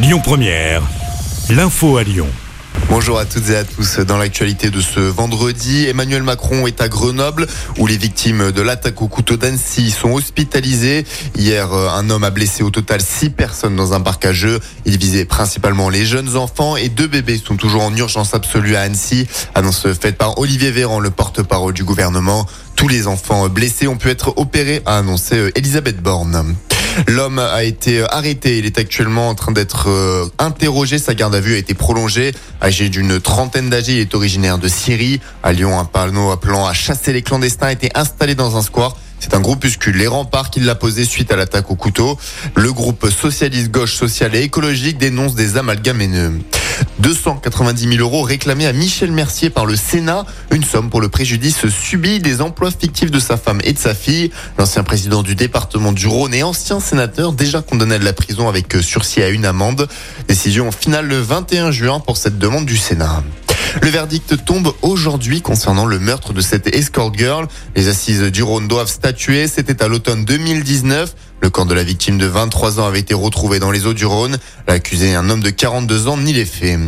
Lyon Première, l'info à Lyon. Bonjour à toutes et à tous. Dans l'actualité de ce vendredi, Emmanuel Macron est à Grenoble où les victimes de l'attaque au couteau d'Annecy sont hospitalisées. Hier, un homme a blessé au total six personnes dans un parc. Il visait principalement les jeunes enfants et deux bébés sont toujours en urgence absolue à Annecy. Annonce faite par Olivier Véran, le porte-parole du gouvernement. Tous les enfants blessés ont pu être opérés, a annoncé Elisabeth Borne. L'homme a été arrêté. Il est actuellement en train d'être euh, interrogé. Sa garde à vue a été prolongée. Âgé d'une trentaine d'âge, il est originaire de Syrie. À Lyon, un panneau appelant à chasser les clandestins a été installé dans un square. C'est un groupuscule, les remparts, qui l'a posé suite à l'attaque au couteau. Le groupe socialiste gauche social et écologique dénonce des amalgames haineux. 290 000 euros réclamés à Michel Mercier par le Sénat, une somme pour le préjudice subi des emplois fictifs de sa femme et de sa fille. L'ancien président du département du Rhône et ancien sénateur déjà condamné à la prison avec sursis à une amende. Décision finale le 21 juin pour cette demande du Sénat. Le verdict tombe aujourd'hui concernant le meurtre de cette escort girl. Les assises du Rhône doivent statuer. C'était à l'automne 2019. Le corps de la victime de 23 ans avait été retrouvé dans les eaux du Rhône. L'accusé, un homme de 42 ans, nie les faits.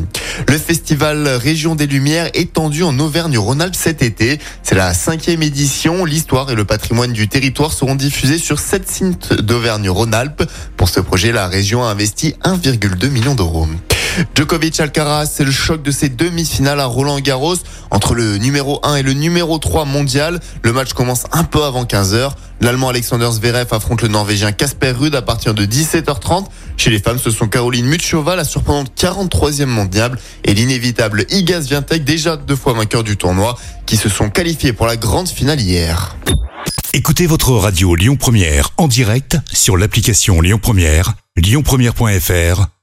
Le festival Région des Lumières étendu en Auvergne-Rhône-Alpes cet été. C'est la cinquième édition. L'histoire et le patrimoine du territoire seront diffusés sur sept sites d'Auvergne-Rhône-Alpes. Pour ce projet, la région a investi 1,2 million d'euros. Djokovic Alcaraz, c'est le choc de ces demi-finales à Roland Garros entre le numéro 1 et le numéro 3 mondial. Le match commence un peu avant 15h. L'Allemand Alexander Zverev affronte le Norvégien Casper Ruud à partir de 17h30. Chez les femmes, ce sont Caroline Muchova, la surprenante 43e mondiale, et l'inévitable Igaz Viantec, déjà deux fois vainqueur du tournoi, qui se sont qualifiés pour la grande finale hier. Écoutez votre radio Lyon Première en direct sur l'application Lyon Première, lyonpremière.fr